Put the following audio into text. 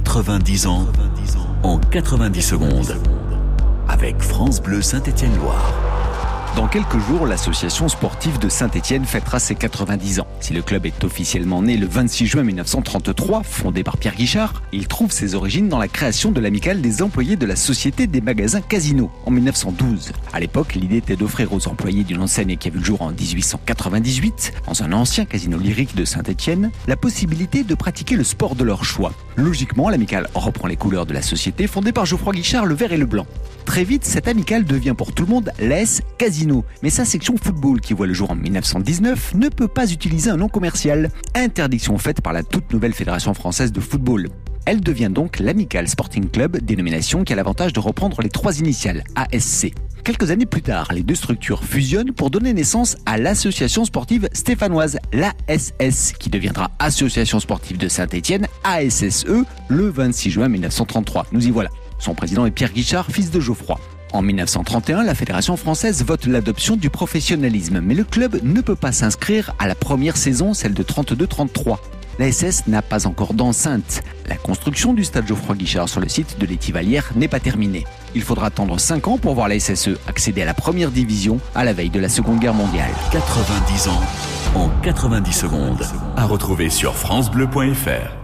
90 ans en 90 secondes. Avec France Bleu Saint-Étienne-Loire. Dans quelques jours, l'association sportive de Saint-Étienne fêtera ses 90 ans. Si le club est officiellement né le 26 juin 1933, fondé par Pierre Guichard, il trouve ses origines dans la création de l'amicale des employés de la Société des magasins Casino en 1912. À l'époque, l'idée était d'offrir aux employés d'une enseigne qui a vu le jour en 1898, dans un ancien casino lyrique de Saint-Étienne, la possibilité de pratiquer le sport de leur choix. Logiquement, l'amicale reprend les couleurs de la société fondée par Geoffroy Guichard, le vert et le blanc. Très vite, cette amicale devient pour tout le monde l'AS Casino. Mais sa section football, qui voit le jour en 1919, ne peut pas utiliser un nom commercial. Interdiction faite par la toute nouvelle Fédération française de football. Elle devient donc l'Amical Sporting Club, dénomination qui a l'avantage de reprendre les trois initiales, ASC. Quelques années plus tard, les deux structures fusionnent pour donner naissance à l'association sportive stéphanoise, l'ASS, qui deviendra Association sportive de Saint-Étienne, ASSE, le 26 juin 1933. Nous y voilà. Son président est Pierre Guichard, fils de Geoffroy. En 1931, la Fédération française vote l'adoption du professionnalisme, mais le club ne peut pas s'inscrire à la première saison, celle de 32-33. La SS n'a pas encore d'enceinte. La construction du stade Geoffroy Guichard sur le site de l'Étivalière n'est pas terminée. Il faudra attendre 5 ans pour voir la SSE accéder à la première division à la veille de la Seconde Guerre mondiale. 90 ans en 90 secondes. À retrouver sur FranceBleu.fr.